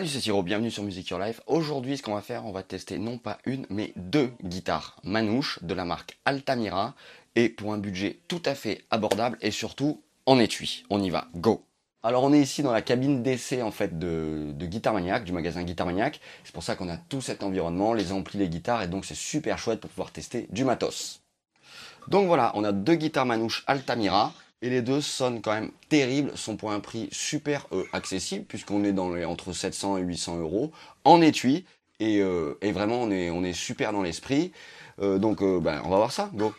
Salut c'est Siro, bienvenue sur Music Your Life. Aujourd'hui ce qu'on va faire, on va tester non pas une mais deux guitares manouches de la marque Altamira et pour un budget tout à fait abordable et surtout en étui. On y va, go alors on est ici dans la cabine d'essai en fait de, de Guitar Maniac, du magasin Guitar Maniac. C'est pour ça qu'on a tout cet environnement, les amplis, les guitares, et donc c'est super chouette pour pouvoir tester du matos. Donc voilà, on a deux guitares manouches Altamira. Et les deux sonnent quand même terribles, sont pour un prix super euh, accessible, puisqu'on est dans les, entre 700 et 800 euros, en étui, et, euh, et vraiment on est, on est super dans l'esprit. Euh, donc ben, on va voir ça, go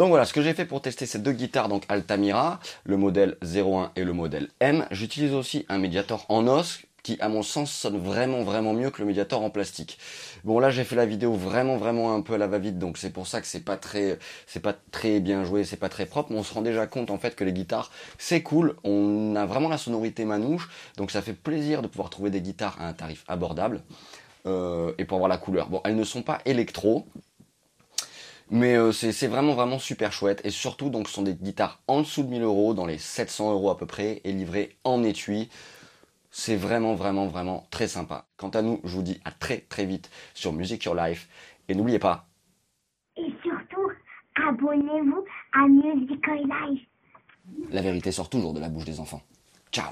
Donc voilà, ce que j'ai fait pour tester ces deux guitares, donc Altamira, le modèle 01 et le modèle M, j'utilise aussi un médiator en os qui à mon sens sonne vraiment vraiment mieux que le médiator en plastique. Bon là j'ai fait la vidéo vraiment vraiment un peu à la va-vite donc c'est pour ça que c'est pas très c'est pas très bien joué, c'est pas très propre, mais on se rend déjà compte en fait que les guitares c'est cool, on a vraiment la sonorité manouche, donc ça fait plaisir de pouvoir trouver des guitares à un tarif abordable euh, et pour avoir la couleur. Bon elles ne sont pas électro, mais euh, c'est vraiment vraiment super chouette et surtout donc ce sont des guitares en dessous de 1000 euros, dans les 700 euros à peu près et livrées en étui. C'est vraiment vraiment vraiment très sympa. Quant à nous, je vous dis à très très vite sur Music Your Life et n'oubliez pas. Et surtout, abonnez-vous à Music Your Life. La vérité sort toujours de la bouche des enfants. Ciao